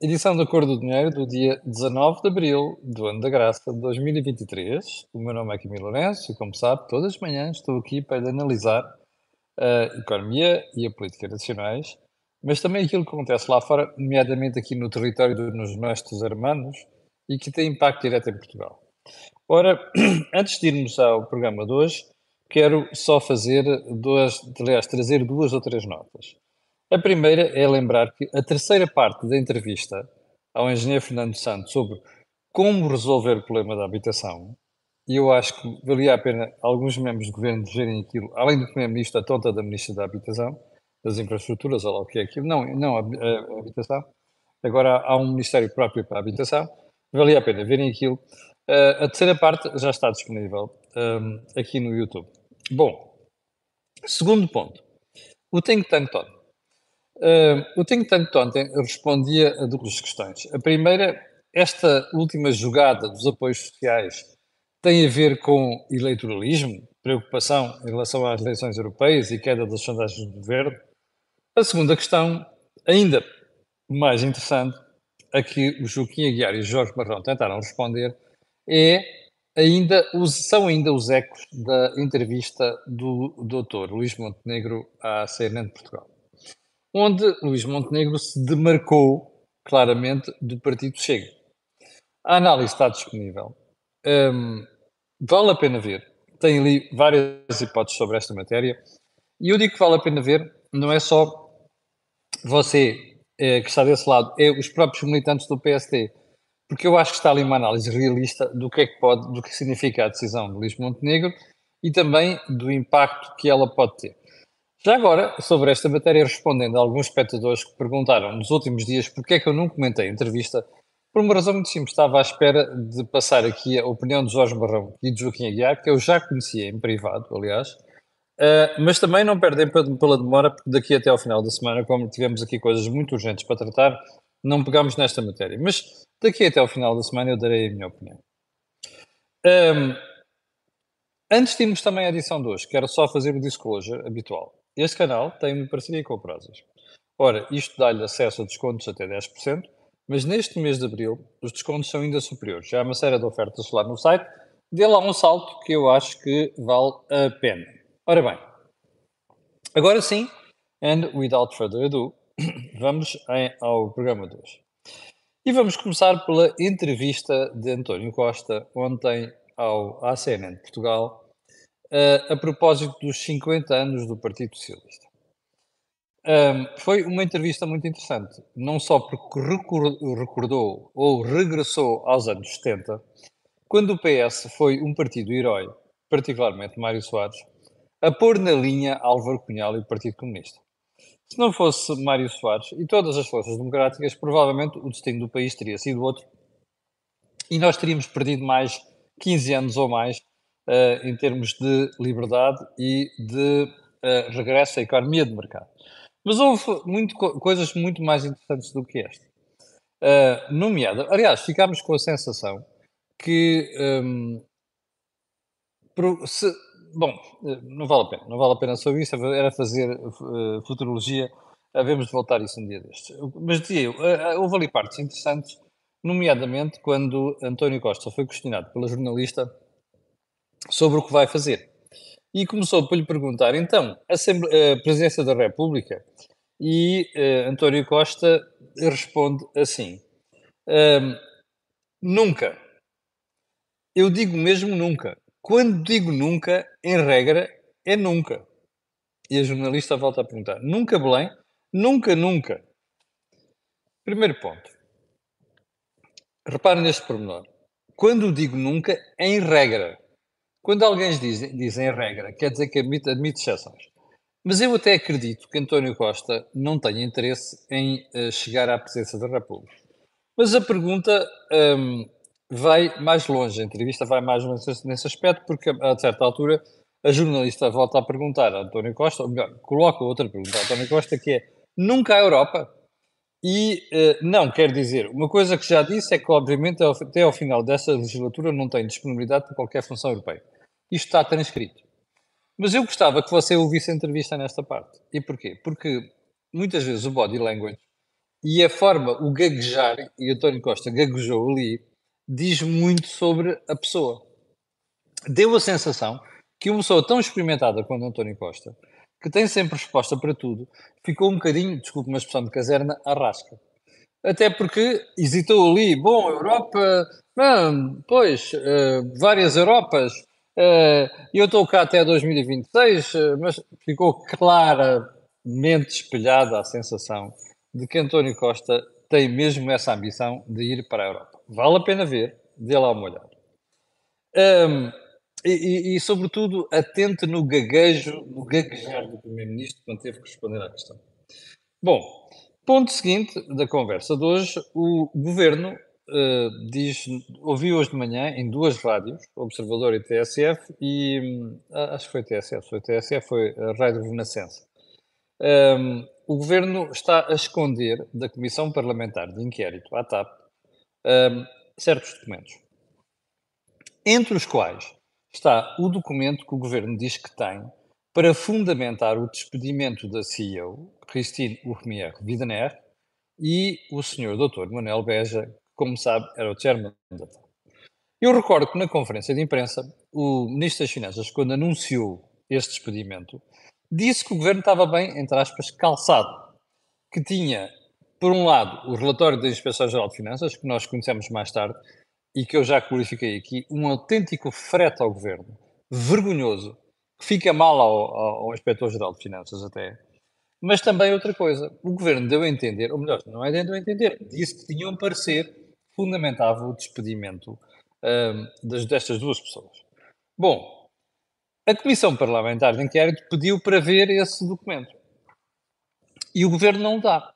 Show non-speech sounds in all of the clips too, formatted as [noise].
edição do Acordo do Dinheiro do dia 19 de Abril do ano da graça de 2023. O meu nome é Camilo Lourenço e, como sabe, todas as manhãs estou aqui para analisar a economia e a política nacionais, mas também aquilo que acontece lá fora, nomeadamente aqui no território dos nossos hermanos e que tem impacto direto em Portugal. Ora, [clears throat] antes de irmos ao programa de hoje, quero só fazer duas, aliás, trazer duas ou três notas. A primeira é lembrar que a terceira parte da entrevista ao engenheiro Fernando Santos sobre como resolver o problema da habitação, e eu acho que valia a pena alguns membros do governo verem aquilo, além do primeiro-ministro, a tonta da ministra da Habitação, das Infraestruturas, ou lá o que é aquilo, não, não a, a, a Habitação, agora há um Ministério próprio para a Habitação, valia a pena verem aquilo. Uh, a terceira parte já está disponível um, aqui no YouTube. Bom, segundo ponto, o Think Tank Todd. Uh, o Think Tank ontem respondia a duas questões. A primeira, esta última jogada dos apoios sociais tem a ver com eleitoralismo, preocupação em relação às eleições europeias e queda das sondagens do governo. A segunda questão, ainda mais interessante, a que o Joaquim Aguiar e o Jorge Marrão tentaram responder, é ainda são ainda os ecos da entrevista do Dr. Luís Montenegro à CNN de Portugal onde Luís Montenegro se demarcou claramente do Partido Chega. A análise está disponível. Um, vale a pena ver. Tem ali várias hipóteses sobre esta matéria. E eu digo que vale a pena ver, não é só você é, que está desse lado, é os próprios militantes do PSD. Porque eu acho que está ali uma análise realista do que é que pode, do que significa a decisão de Luís Montenegro e também do impacto que ela pode ter. Já agora, sobre esta matéria, respondendo a alguns espectadores que perguntaram nos últimos dias porque é que eu não comentei a entrevista, por uma razão muito simples, estava à espera de passar aqui a opinião de Jorge Barrão e de Joaquim Aguiar, que eu já conhecia em privado, aliás, uh, mas também não perdem pela demora, porque daqui até ao final da semana, como tivemos aqui coisas muito urgentes para tratar, não pegamos nesta matéria. Mas daqui até ao final da semana eu darei a minha opinião. Um, antes de irmos também à edição de hoje, quero só fazer o disclosure habitual. Este canal tem uma parceria com a Prozis. Ora, isto dá-lhe acesso a descontos até 10%, mas neste mês de abril os descontos são ainda superiores. Já há uma série de ofertas lá no site. Dê lá um salto que eu acho que vale a pena. Ora bem, agora sim, and without further ado, [coughs] vamos ao programa de hoje. E vamos começar pela entrevista de António Costa ontem ao ACN de Portugal, a propósito dos 50 anos do Partido Socialista. Foi uma entrevista muito interessante, não só porque recordou ou regressou aos anos 70, quando o PS foi um partido herói, particularmente Mário Soares, a pôr na linha Álvaro Cunhal e o Partido Comunista. Se não fosse Mário Soares e todas as forças democráticas, provavelmente o destino do país teria sido outro e nós teríamos perdido mais 15 anos ou mais uh, em termos de liberdade e de uh, regresso à economia de mercado. Mas houve muito, coisas muito mais interessantes do que esta. Uh, aliás, ficámos com a sensação que um, se, bom, não vale a pena, não vale a pena sobre isso, era fazer uh, futurologia, havemos de voltar isso um dia destes. Mas dizia eu, uh, houve ali partes interessantes, nomeadamente quando António Costa foi questionado pela jornalista sobre o que vai fazer. E começou por lhe perguntar, então, a, a Presidência da República? E uh, António Costa responde assim: um, Nunca. Eu digo mesmo nunca. Quando digo nunca, em regra, é nunca. E a jornalista volta a perguntar: Nunca, Belém? Nunca, nunca. Primeiro ponto. Reparem neste pormenor. Quando digo nunca, em regra. Quando alguém diz, diz em regra, quer dizer que admite, admite exceções. Mas eu até acredito que António Costa não tenha interesse em uh, chegar à presidência da República. Mas a pergunta um, vai mais longe, a entrevista vai mais longe nesse aspecto, porque a certa altura a jornalista volta a perguntar a António Costa, ou melhor, coloca outra pergunta a António Costa, que é, nunca a Europa? E uh, não, quer dizer, uma coisa que já disse é que, obviamente, até ao final desta legislatura não tem disponibilidade para qualquer função europeia. Isto está transcrito. Mas eu gostava que você ouvisse a entrevista nesta parte. E porquê? Porque muitas vezes o body language E a forma, o gaguejar, e António Costa gaguejou ali, diz muito sobre a pessoa. Deu a sensação que uma pessoa tão experimentada quanto António Costa, que tem sempre resposta para tudo, ficou um bocadinho, desculpe uma expressão de caserna, arrasca. Até porque hesitou ali, bom, Europa, não, pois, uh, várias Europas, uh, eu estou cá até 2026, uh, mas ficou claramente espelhada a sensação de que António Costa tem mesmo essa ambição de ir para a Europa. Vale a pena ver, dê lá uma olhada. Um, e, e, sobretudo, atente no gaguejo, no gaguejar do Primeiro-Ministro quando teve que responder à questão. Bom, ponto seguinte da conversa de hoje, o Governo uh, diz, ouvi hoje de manhã em duas rádios, Observador e TSF, e uh, acho que foi TSF, foi TSF, foi a Rádio Renascença. Um, o Governo está a esconder da Comissão Parlamentar de Inquérito, à TAP, um, certos documentos, entre os quais está o documento que o Governo diz que tem para fundamentar o despedimento da CEO, Christine Urmier Widener, e o Sr. Dr. Manuel Beja, que, como sabe, era o chairman da TAP. Eu recordo que na conferência de imprensa, o Ministro das Finanças, quando anunciou este despedimento, disse que o governo estava bem, entre aspas, calçado, que tinha, por um lado, o relatório da Inspeção-Geral de Finanças, que nós conhecemos mais tarde, e que eu já glorifiquei aqui, um autêntico frete ao governo, vergonhoso, que fica mal ao, ao Inspetor-Geral de Finanças até. Mas também outra coisa, o governo deu a entender, ou melhor, não é deu a entender, disse que tinha um parecer que fundamentava o despedimento um, das, destas duas pessoas. Bom, a Comissão Parlamentar de Inquérito pediu para ver esse documento. E o governo não dá.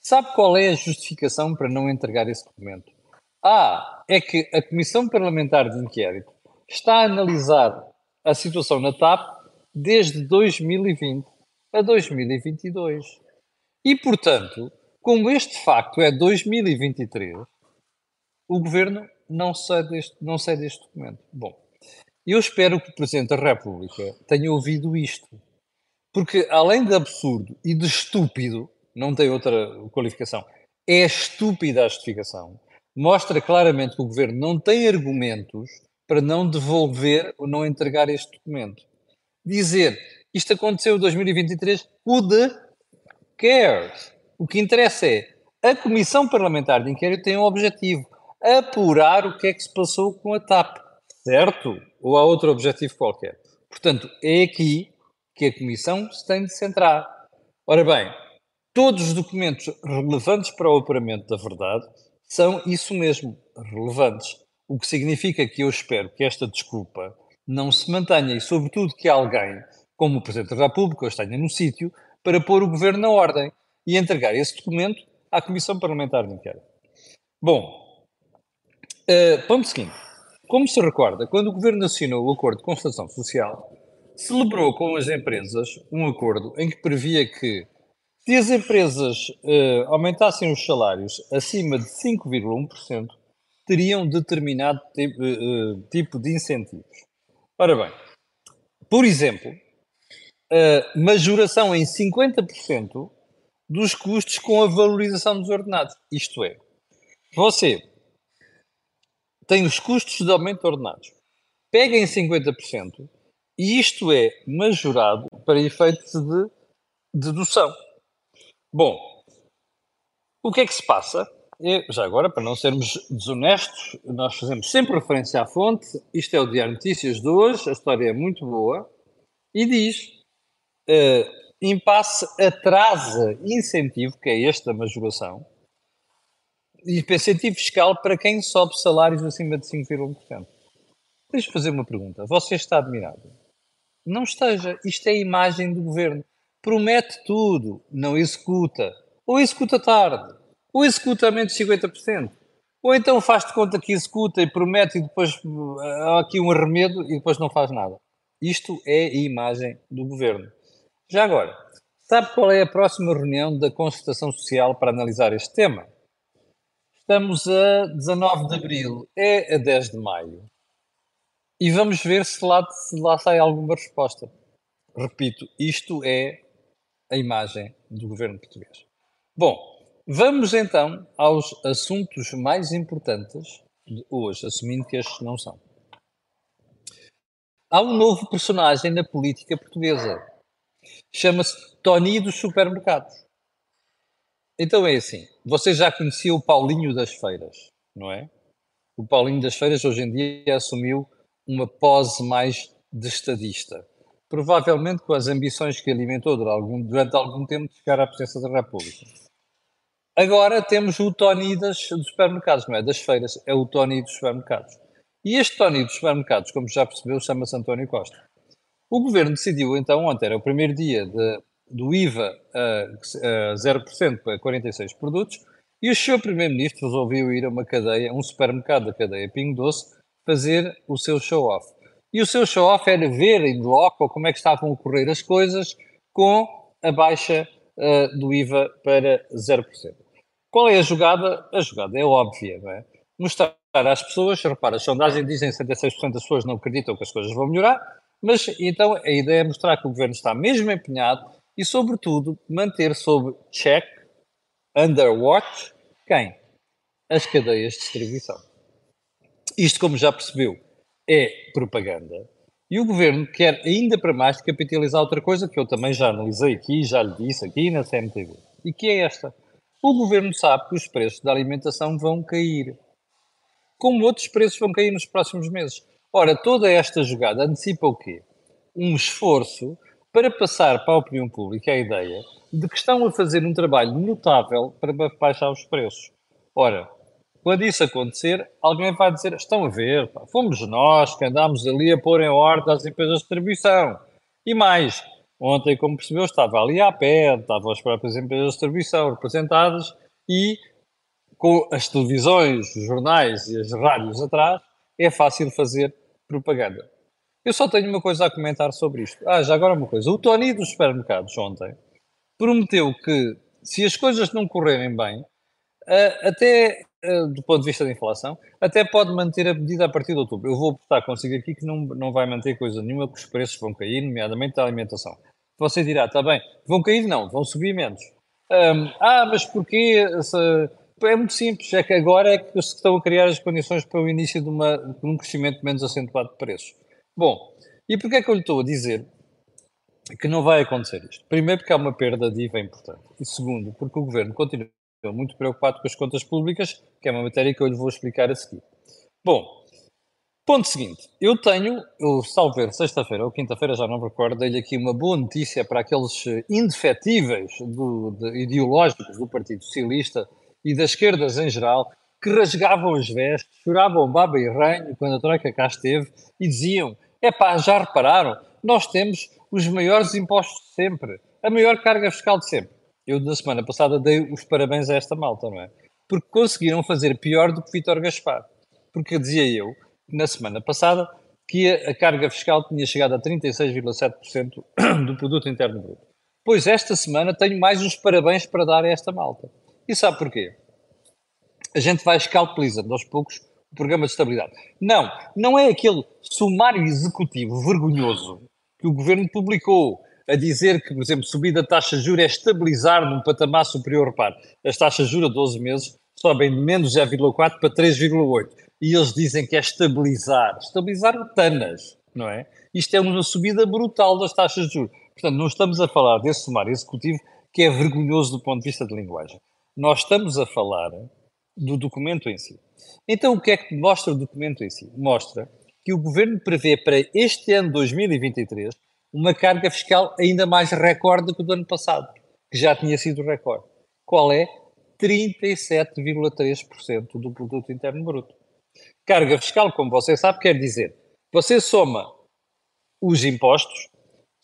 Sabe qual é a justificação para não entregar esse documento? Ah, é que a Comissão Parlamentar de Inquérito está a analisar a situação na TAP desde 2020 a 2022. E, portanto, como este facto é 2023, o governo não cede este, não cede este documento. Bom, eu espero que o Presidente da República tenha ouvido isto. Porque, além de absurdo e de estúpido, não tem outra qualificação, é estúpida a justificação. Mostra claramente que o governo não tem argumentos para não devolver ou não entregar este documento. Dizer isto aconteceu em 2023, who the cares? O que interessa é a Comissão Parlamentar de Inquérito tem um objetivo: apurar o que é que se passou com a TAP, certo? ou há outro objetivo qualquer. Portanto, é aqui que a Comissão se tem de centrar. Ora bem, todos os documentos relevantes para o apuramento da verdade são isso mesmo, relevantes. O que significa que eu espero que esta desculpa não se mantenha e, sobretudo, que alguém, como o Presidente da República, esteja no sítio para pôr o Governo na ordem e entregar esse documento à Comissão Parlamentar de Inquérito. Bom, uh, ponto seguinte. Como se recorda, quando o Governo assinou o Acordo de Constatação Social, celebrou com as empresas um acordo em que previa que, se as empresas eh, aumentassem os salários acima de 5,1%, teriam determinado tipo, eh, tipo de incentivos. Ora bem, por exemplo, a majoração em 50% dos custos com a valorização dos ordenados. Isto é, você tem os custos de aumento de ordenados. Pega em 50% e isto é majorado para efeitos de dedução. Bom, o que é que se passa? E, já agora, para não sermos desonestos, nós fazemos sempre referência à fonte. Isto é o Diário Notícias de hoje, a história é muito boa. E diz: uh, impasse atrasa incentivo, que é esta majoração, e incentivo fiscal para quem sobe salários acima de 5,1%. Deixa-me fazer uma pergunta. Você está admirado? Não esteja. Isto é a imagem do governo. Promete tudo, não executa. Ou executa tarde. Ou executa a menos de 50%. Ou então faz de conta que executa e promete e depois há aqui um arremedo e depois não faz nada. Isto é a imagem do governo. Já agora, sabe qual é a próxima reunião da consultação social para analisar este tema? Estamos a 19 de abril, é a 10 de maio. E vamos ver se lá, se lá sai alguma resposta. Repito, isto é a imagem do governo português. Bom, Vamos então aos assuntos mais importantes de hoje, assumindo que estes não são. Há um novo personagem na política portuguesa. Chama-se Tony dos supermercados. Então é assim, você já conhecia o Paulinho das Feiras, não é? O Paulinho das Feiras hoje em dia assumiu uma pose mais de estadista. Provavelmente com as ambições que alimentou durante algum, durante algum tempo de chegar à presidência da República. Agora temos o Tony das, dos supermercados, não é? Das feiras, é o Tony dos supermercados. E este Tony dos supermercados, como já percebeu, chama-se António Costa. O governo decidiu então, ontem era o primeiro dia de, do IVA a, a 0% para 46 produtos, e o seu primeiro-ministro resolveu ir a uma cadeia, um supermercado da cadeia Pingo Doce, fazer o seu show-off. E o seu show-off era ver em loco como é que estavam a ocorrer as coisas com a baixa uh, do IVA para 0%. Qual é a jogada? A jogada é óbvia, não é? Mostrar às pessoas, repara, as sondagens dizem que 76% das pessoas não acreditam que as coisas vão melhorar, mas então a ideia é mostrar que o governo está mesmo empenhado e, sobretudo, manter sob check, under watch, quem? As cadeias de distribuição. Isto, como já percebeu, é propaganda. E o governo quer ainda para mais capitalizar outra coisa que eu também já analisei aqui, já lhe disse aqui na CMTV. E que é esta. O governo sabe que os preços da alimentação vão cair. Como outros preços vão cair nos próximos meses. Ora, toda esta jogada antecipa o quê? Um esforço para passar para a opinião pública a ideia de que estão a fazer um trabalho notável para baixar os preços. Ora, quando isso acontecer, alguém vai dizer: estão a ver, pá, fomos nós que andámos ali a pôr em ordem as empresas de distribuição. E mais, Ontem, como percebeu, estava ali à pé, estavam as próprias empresas de distribuição representadas e com as televisões, os jornais e as rádios atrás, é fácil fazer propaganda. Eu só tenho uma coisa a comentar sobre isto. Ah, já agora uma coisa. O Tony dos supermercados ontem prometeu que se as coisas não correrem bem, até do ponto de vista da inflação, até pode manter a medida a partir de outubro. Eu vou apostar consigo aqui que não, não vai manter coisa nenhuma, que os preços vão cair, nomeadamente da alimentação. Você dirá, está bem, vão cair? Não, vão subir menos. Um, ah, mas porquê? É muito simples, é que agora é que se estão a criar as condições para o início de, uma, de um crescimento menos acentuado de preços. Bom, e porquê é que eu lhe estou a dizer que não vai acontecer isto? Primeiro porque há uma perda de IVA importante. E segundo, porque o Governo continua muito preocupado com as contas públicas, que é uma matéria que eu lhe vou explicar a seguir. Bom, Ponto seguinte, eu tenho, eu salvo sexta-feira ou quinta-feira, já não me recordo, dei-lhe aqui uma boa notícia para aqueles eh, indefetíveis do, de, ideológicos do Partido Socialista e das esquerdas em geral, que rasgavam as vestes, choravam baba e ranho quando a Troika cá esteve e diziam: é pá, já repararam, nós temos os maiores impostos de sempre, a maior carga fiscal de sempre. Eu, na semana passada, dei os parabéns a esta malta, não é? Porque conseguiram fazer pior do que Vítor Gaspar. Porque dizia eu na semana passada, que a carga fiscal tinha chegado a 36,7% [coughs] do produto interno bruto. Pois esta semana tenho mais uns parabéns para dar a esta malta. E sabe porquê? A gente vai escalpelizando aos poucos o programa de estabilidade. Não, não é aquele sumário executivo vergonhoso que o governo publicou a dizer que, por exemplo, subida da taxa de juros é estabilizar num patamar superior. Repare, as taxas de juros a 12 meses sobem de menos 0,4 para 3,8 e eles dizem que é estabilizar. Estabilizar o TANAS, não é? Isto é uma subida brutal das taxas de juros. Portanto, não estamos a falar desse sumário executivo que é vergonhoso do ponto de vista de linguagem. Nós estamos a falar do documento em si. Então, o que é que mostra o documento em si? Mostra que o governo prevê para este ano 2023 uma carga fiscal ainda mais recorde do que do ano passado, que já tinha sido recorde. Qual é? 37,3% do produto interno bruto. Carga fiscal, como você sabe, quer dizer, você soma os impostos,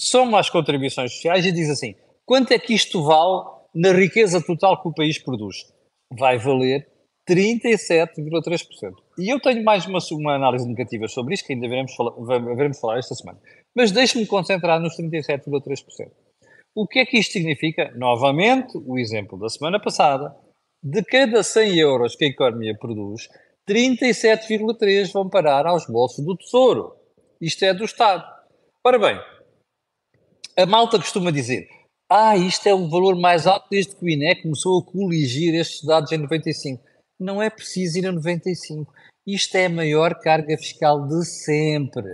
soma as contribuições sociais e diz assim, quanto é que isto vale na riqueza total que o país produz? Vai valer 37,3%. E eu tenho mais uma, uma, análise negativa sobre isto, que ainda veremos veremos falar esta semana. Mas deixe-me concentrar nos 37,3%. O que é que isto significa? Novamente, o exemplo da semana passada, de cada 100 euros que a economia produz, 37,3 vão parar aos bolsos do Tesouro. Isto é do Estado. Ora bem, a malta costuma dizer: Ah, isto é o valor mais alto desde que o INE começou a coligir estes dados em 95. Não é preciso ir a 95. Isto é a maior carga fiscal de sempre.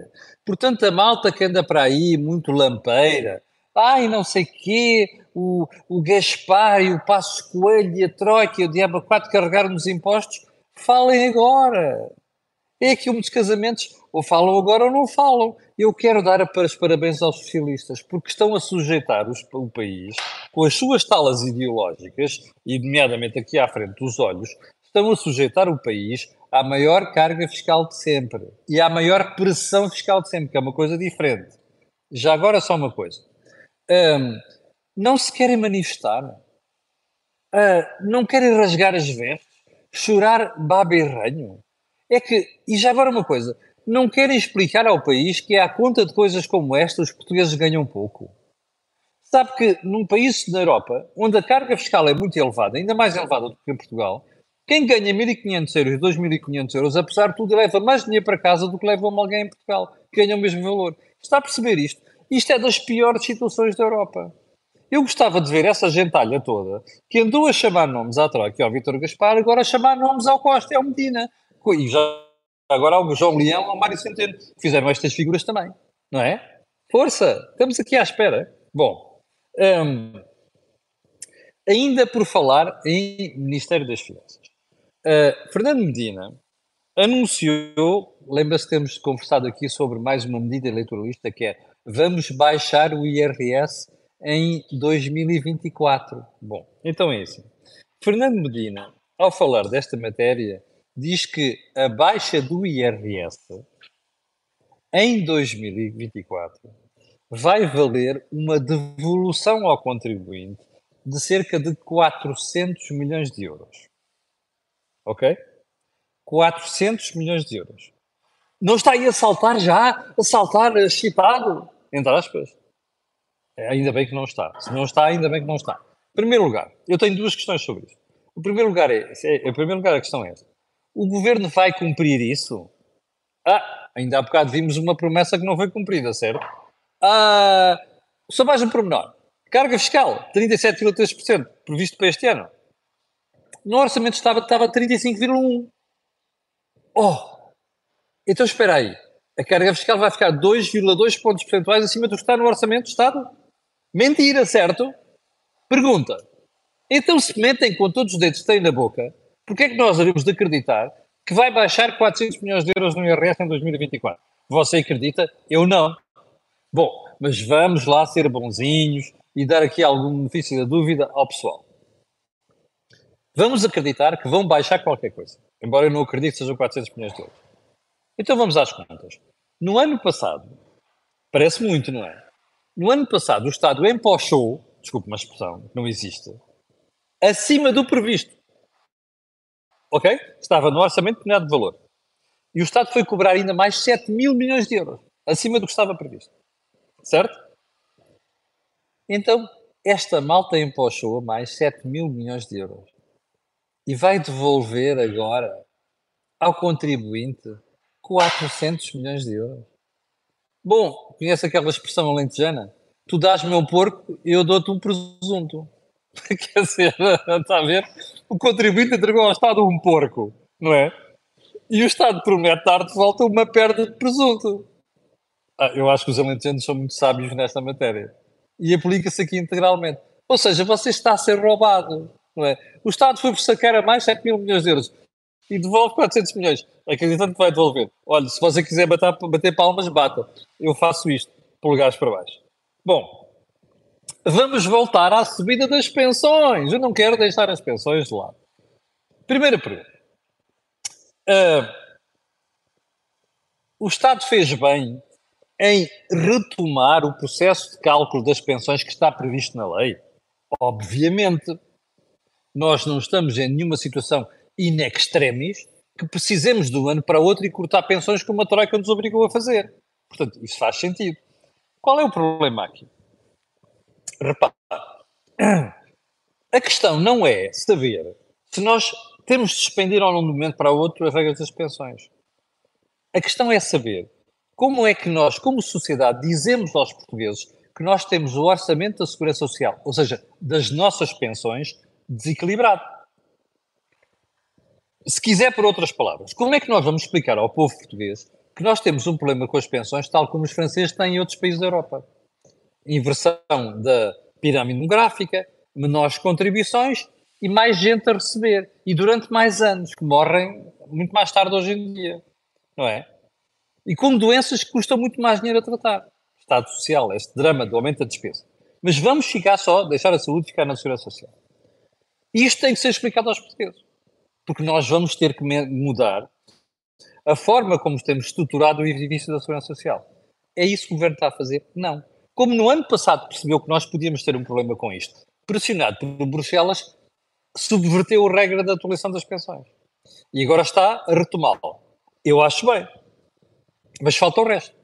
Portanto, a malta que anda para aí, muito lampeira, ai, não sei quê, o, o Gaspar e o Passos Coelho e a Troika e o Diabo 4 carregaram nos impostos, falem agora. É que um dos casamentos, ou falam agora ou não falam. Eu quero dar os parabéns aos socialistas, porque estão a sujeitar os, o país, com as suas talas ideológicas, e nomeadamente aqui à frente dos olhos, estão a sujeitar o país à maior carga fiscal de sempre e à maior pressão fiscal de sempre, que é uma coisa diferente. Já agora só uma coisa. Um, não se querem manifestar, uh, não querem rasgar as vestes, chorar baba e ranho. É que, e já agora uma coisa, não querem explicar ao país que à conta de coisas como esta os portugueses ganham pouco. Sabe que num país na Europa, onde a carga fiscal é muito elevada, ainda mais elevada do que em Portugal, quem ganha 1.500 euros, 2.500 euros, apesar de tudo, leva mais dinheiro para casa do que leva alguém em Portugal, que ganha o mesmo valor. Está a perceber isto? Isto é das piores situações da Europa. Eu gostava de ver essa gentalha toda que andou a chamar nomes à Troika e ao Vítor Gaspar, agora a chamar nomes ao Costa ao Medina. E já agora ao João Leão ao Mário Centeno. Fizeram estas figuras também, não é? Força! Estamos aqui à espera. Bom, um, ainda por falar em Ministério das Finanças. Uh, Fernando Medina anunciou, lembra-se que temos conversado aqui sobre mais uma medida eleitoralista que é vamos baixar o IRS em 2024. Bom, então é isso. Fernando Medina, ao falar desta matéria, diz que a baixa do IRS em 2024 vai valer uma devolução ao contribuinte de cerca de 400 milhões de euros. Ok? 400 milhões de euros. Não está aí a saltar já? A saltar chipado? Entre aspas. É, ainda bem que não está. Se não está, ainda bem que não está. Em primeiro lugar, eu tenho duas questões sobre isso. O primeiro lugar é, é, em primeiro lugar, a questão é esta. O governo vai cumprir isso? Ah, ainda há bocado vimos uma promessa que não foi cumprida, certo? Ah, só mais um pormenor. Carga fiscal, 37,3% previsto para este ano. No orçamento estava, estava 35,1%. Oh! Então espera aí. A carga fiscal vai ficar 2,2 pontos percentuais acima do que está no orçamento do Estado? Mentira, certo? Pergunta. Então se mentem com todos os dedos que têm na boca, porquê é que nós devemos de acreditar que vai baixar 400 milhões de euros no IRS em 2024? Você acredita? Eu não. Bom, mas vamos lá ser bonzinhos e dar aqui algum benefício da dúvida ao pessoal. Vamos acreditar que vão baixar qualquer coisa, embora eu não acredite que sejam 400 milhões de euros. Então vamos às contas. No ano passado, parece muito, não é? No ano passado, o Estado empochou, desculpe uma expressão, não existe, acima do previsto. Ok? Estava no orçamento determinado de valor. E o Estado foi cobrar ainda mais 7 mil milhões de euros, acima do que estava previsto. Certo? Então, esta malta empochou mais 7 mil milhões de euros e vai devolver agora ao contribuinte 400 milhões de euros. Bom, conhece aquela expressão alentejana? Tu dás-me um porco e eu dou-te um presunto. [laughs] Quer dizer, está a ver? O contribuinte entregou ao Estado um porco, não é? E o Estado promete dar de volta uma perda de presunto. Ah, eu acho que os alentejanos são muito sábios nesta matéria. E aplica-se aqui integralmente. Ou seja, você está a ser roubado. É? O Estado foi sacar a mais 7 mil milhões de euros e devolve 400 milhões, acreditando que vai devolver. Olha, se você quiser bater, bater palmas, bata. Eu faço isto, polegares para baixo. Bom, vamos voltar à subida das pensões. Eu não quero deixar as pensões de lado. Primeira pergunta. Uh, o Estado fez bem em retomar o processo de cálculo das pensões que está previsto na lei? Obviamente. Nós não estamos em nenhuma situação in extremis que precisemos de um ano para outro e cortar pensões como a Troika nos obrigou a fazer. Portanto, isso faz sentido. Qual é o problema aqui? Repare, a questão não é saber se nós temos de suspender ou não de um momento para outro as regras das pensões. A questão é saber como é que nós, como sociedade, dizemos aos portugueses que nós temos o orçamento da Segurança Social, ou seja, das nossas pensões, desequilibrado. Se quiser, por outras palavras, como é que nós vamos explicar ao povo português que nós temos um problema com as pensões, tal como os franceses têm em outros países da Europa? Inversão da pirâmide demográfica, menores contribuições e mais gente a receber. E durante mais anos, que morrem muito mais tarde hoje em dia. Não é? E com doenças que custam muito mais dinheiro a tratar. Estado social, este drama do aumento da despesa. Mas vamos ficar só, deixar a saúde ficar na segurança social. Isto tem que ser explicado aos portugueses. Porque nós vamos ter que mudar a forma como temos estruturado o edifício da segurança social. É isso que o governo está a fazer? Não. Como no ano passado percebeu que nós podíamos ter um problema com isto, pressionado por Bruxelas, subverteu a regra da atualização das pensões. E agora está a retomá-lo. Eu acho bem. Mas falta o resto.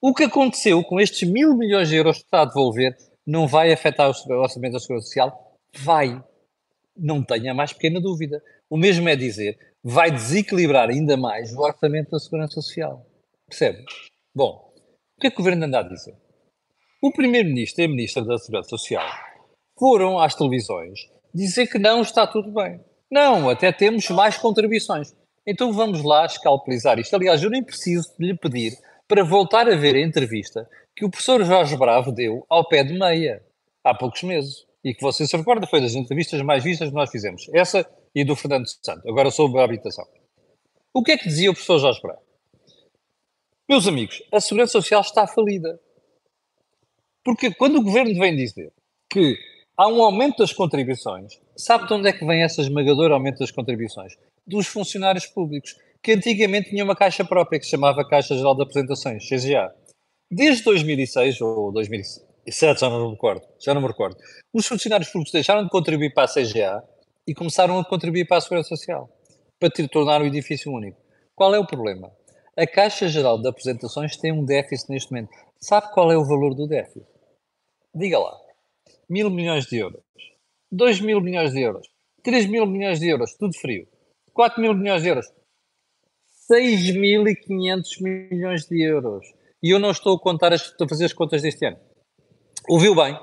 O que aconteceu com estes mil milhões de euros que está a devolver não vai afetar o orçamento da Segurança Social? Vai. Não tenha mais pequena dúvida. O mesmo é dizer, vai desequilibrar ainda mais o orçamento da Segurança Social. Percebe? Bom, o que é que o Governo anda a dizer? O Primeiro-Ministro e a Ministra da Segurança Social foram às televisões dizer que não está tudo bem. Não, até temos mais contribuições. Então vamos lá escalpelizar isto. Aliás, eu nem preciso lhe pedir para voltar a ver a entrevista que o professor Jorge Bravo deu ao pé de meia, há poucos meses. E que você se recorda, foi das entrevistas mais vistas que nós fizemos. Essa e do Fernando Santos, agora sobre a habitação. O que é que dizia o professor Jorge Bravo? Meus amigos, a Segurança Social está falida. Porque quando o governo vem dizer que há um aumento das contribuições, sabe de onde é que vem esse esmagador aumento das contribuições? Dos funcionários públicos, que antigamente tinha uma caixa própria que se chamava Caixa Geral de Apresentações, CGA. Desde 2006 ou 2007, já não me recordo, já não me recordo, os funcionários públicos deixaram de contribuir para a CGA e começaram a contribuir para a Segurança Social, para tornar o edifício único. Qual é o problema? A Caixa Geral de Apresentações tem um déficit neste momento. Sabe qual é o valor do déficit? Diga lá. Mil milhões de euros. Dois mil milhões de euros. Três mil milhões de euros. Tudo frio. Quatro mil milhões de euros. 6.500 milhões de euros. E eu não estou a contar, as, a fazer as contas deste ano. Ouviu bem?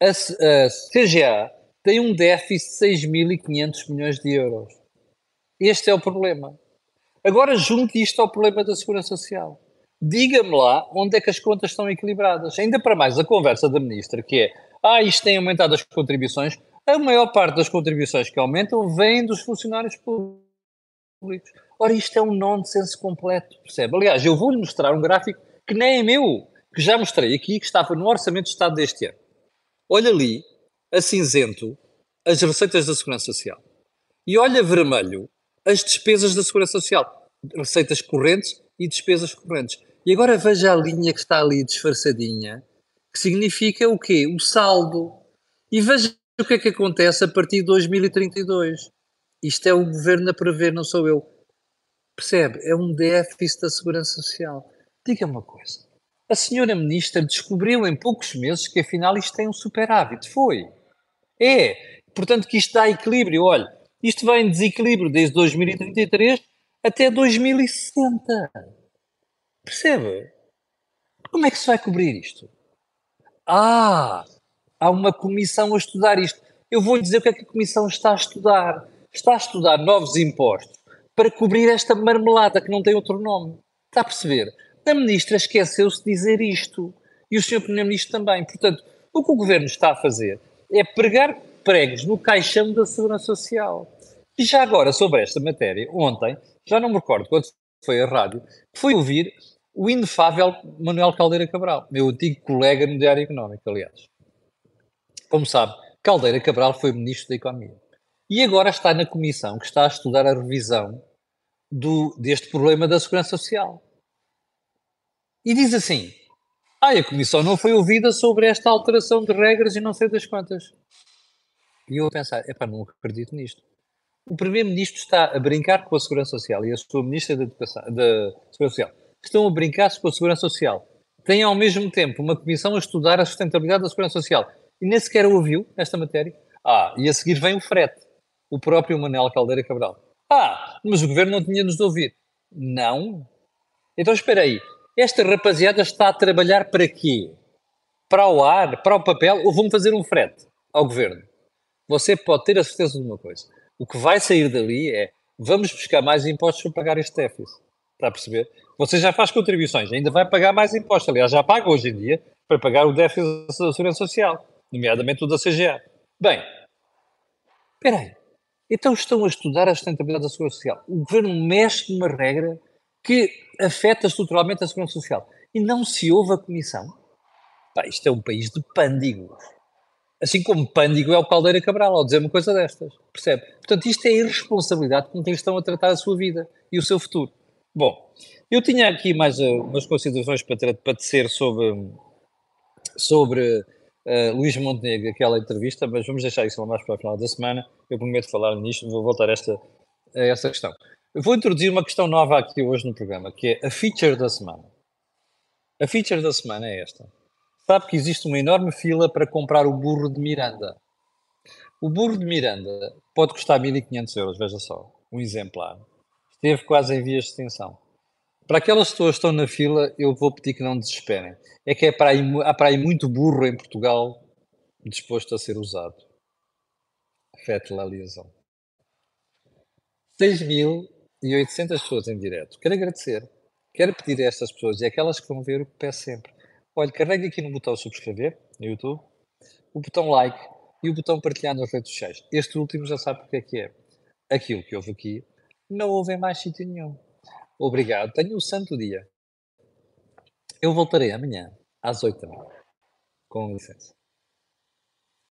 A, a CGA tem um déficit de 6.500 milhões de euros. Este é o problema. Agora junte isto ao problema da Segurança Social diga-me lá onde é que as contas estão equilibradas. Ainda para mais a conversa da ministra, que é, ah, isto tem aumentado as contribuições, a maior parte das contribuições que aumentam vem dos funcionários públicos. Ora, isto é um nonsense completo, percebe? Aliás, eu vou-lhe mostrar um gráfico que nem é meu, que já mostrei aqui, que estava no Orçamento de Estado deste ano. Olha ali, a cinzento, as receitas da Segurança Social. E olha vermelho, as despesas da Segurança Social. Receitas correntes e despesas correntes. E agora veja a linha que está ali disfarçadinha, que significa o quê? O saldo. E veja o que é que acontece a partir de 2032. Isto é o governo a prever, não sou eu. Percebe? É um déficit da segurança social. Diga uma coisa. A senhora ministra descobriu em poucos meses que afinal isto tem um superávit. Foi. É. Portanto, que isto dá equilíbrio. Olha, isto vem em desequilíbrio desde 2033 até 2060. Percebe? Como é que se vai cobrir isto? Ah, há uma comissão a estudar isto. Eu vou lhe dizer o que é que a comissão está a estudar. Está a estudar novos impostos para cobrir esta marmelada que não tem outro nome. Está a perceber? A ministra esqueceu-se de dizer isto. E o senhor primeiro-ministro também. Portanto, o que o governo está a fazer é pregar pregos no caixão da segurança social. E já agora, sobre esta matéria, ontem, já não me recordo quando foi a rádio, fui ouvir o inefável Manuel Caldeira Cabral, meu antigo colega no Diário Económico, aliás. Como sabe, Caldeira Cabral foi Ministro da Economia. E agora está na comissão que está a estudar a revisão do, deste problema da segurança social. E diz assim: ah, a comissão não foi ouvida sobre esta alteração de regras e não sei das quantas. E eu a pensar: epá, não acredito nisto. O Primeiro-Ministro está a brincar com a Segurança Social e a sua Ministra da, Educação, da Segurança Social estão a brincar com a Segurança Social. Tem ao mesmo tempo uma comissão a estudar a sustentabilidade da Segurança Social e nem sequer ouviu esta matéria. Ah, e a seguir vem o frete, o próprio Manuel Caldeira Cabral. Ah, mas o governo não tinha nos de ouvir. Não. Então espera aí, esta rapaziada está a trabalhar para quê? para o ar, para o papel, ou vão fazer um frete ao governo. Você pode ter a certeza de uma coisa. O que vai sair dali é vamos buscar mais impostos para pagar este déficit. Está a perceber? Você já faz contribuições, ainda vai pagar mais impostos. Aliás, já paga hoje em dia para pagar o déficit da Segurança Social, nomeadamente o da CGA. Bem, espera aí. Então estão a estudar a sustentabilidade da Segurança Social. O governo mexe numa regra que afeta estruturalmente a Segurança Social. E não se ouve a Comissão. Pá, isto é um país de pândigos. Assim como pândigo é o Caldeira Cabral, ao dizer uma coisa destas. Percebe? Portanto, isto é irresponsabilidade com quem estão a tratar a sua vida e o seu futuro. Bom, eu tinha aqui mais uh, umas considerações para, para tecer sobre, sobre uh, Luís Montenegro, aquela entrevista, mas vamos deixar isso mais para o final da semana. Eu prometo falar nisto, vou voltar a esta, a esta questão. Eu vou introduzir uma questão nova aqui hoje no programa, que é a feature da semana. A feature da semana é esta. Sabe que existe uma enorme fila para comprar o burro de Miranda. O burro de Miranda pode custar 1500 euros, veja só, um exemplar esteve quase em vias de extinção. Para aquelas pessoas que estão na fila, eu vou pedir que não desesperem. É que é para aí, há para aí muito burro em Portugal disposto a ser usado. Fete la liaison. 6.800 pessoas em direto. Quero agradecer. Quero pedir a estas pessoas e aquelas que vão ver o que peço sempre. Olha, carregue aqui no botão subscrever no YouTube, o botão like e o botão partilhar nas redes sociais. Este último já sabe porque é que é. Aquilo que houve aqui não houve em mais sítio nenhum. Obrigado, tenho um santo dia. Eu voltarei amanhã, às 8 da manhã. Com licença.